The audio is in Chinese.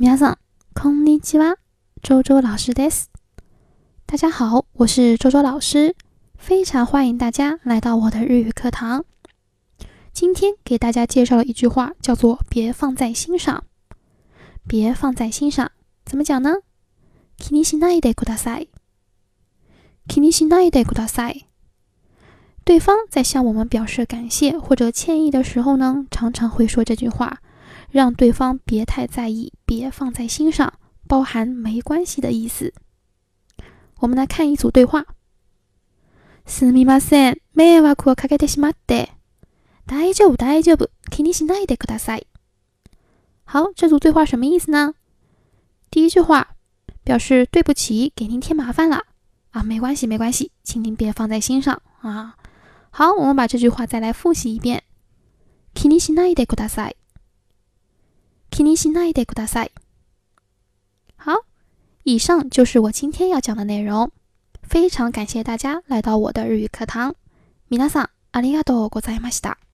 皆さん、こんにちは。周周老师です。大家好，我是周周老师，非常欢迎大家来到我的日语课堂。今天给大家介绍了一句话，叫做“别放在心上”。别放在心上，怎么讲呢？気にしないでください。気にしないでください。对方在向我们表示感谢或者歉意的时候呢，常常会说这句话。 让对方别太在意，别放在心上，包含没关系的意思。我们来看一组对话。すみません、迷惑をかけてしまって。大丈夫、大丈夫、気にしないでください。好，这组对话什么意思呢？第一句话表示对不起，给您添麻烦了啊，没关系，没关系，请您别放在心上啊。好，我们把这句话再来复习一遍。気にしないでください。 気にしないでください。好，以上就是我今天要讲的内容。非常感谢大家来到我的日语课堂。皆さんありがとうございました。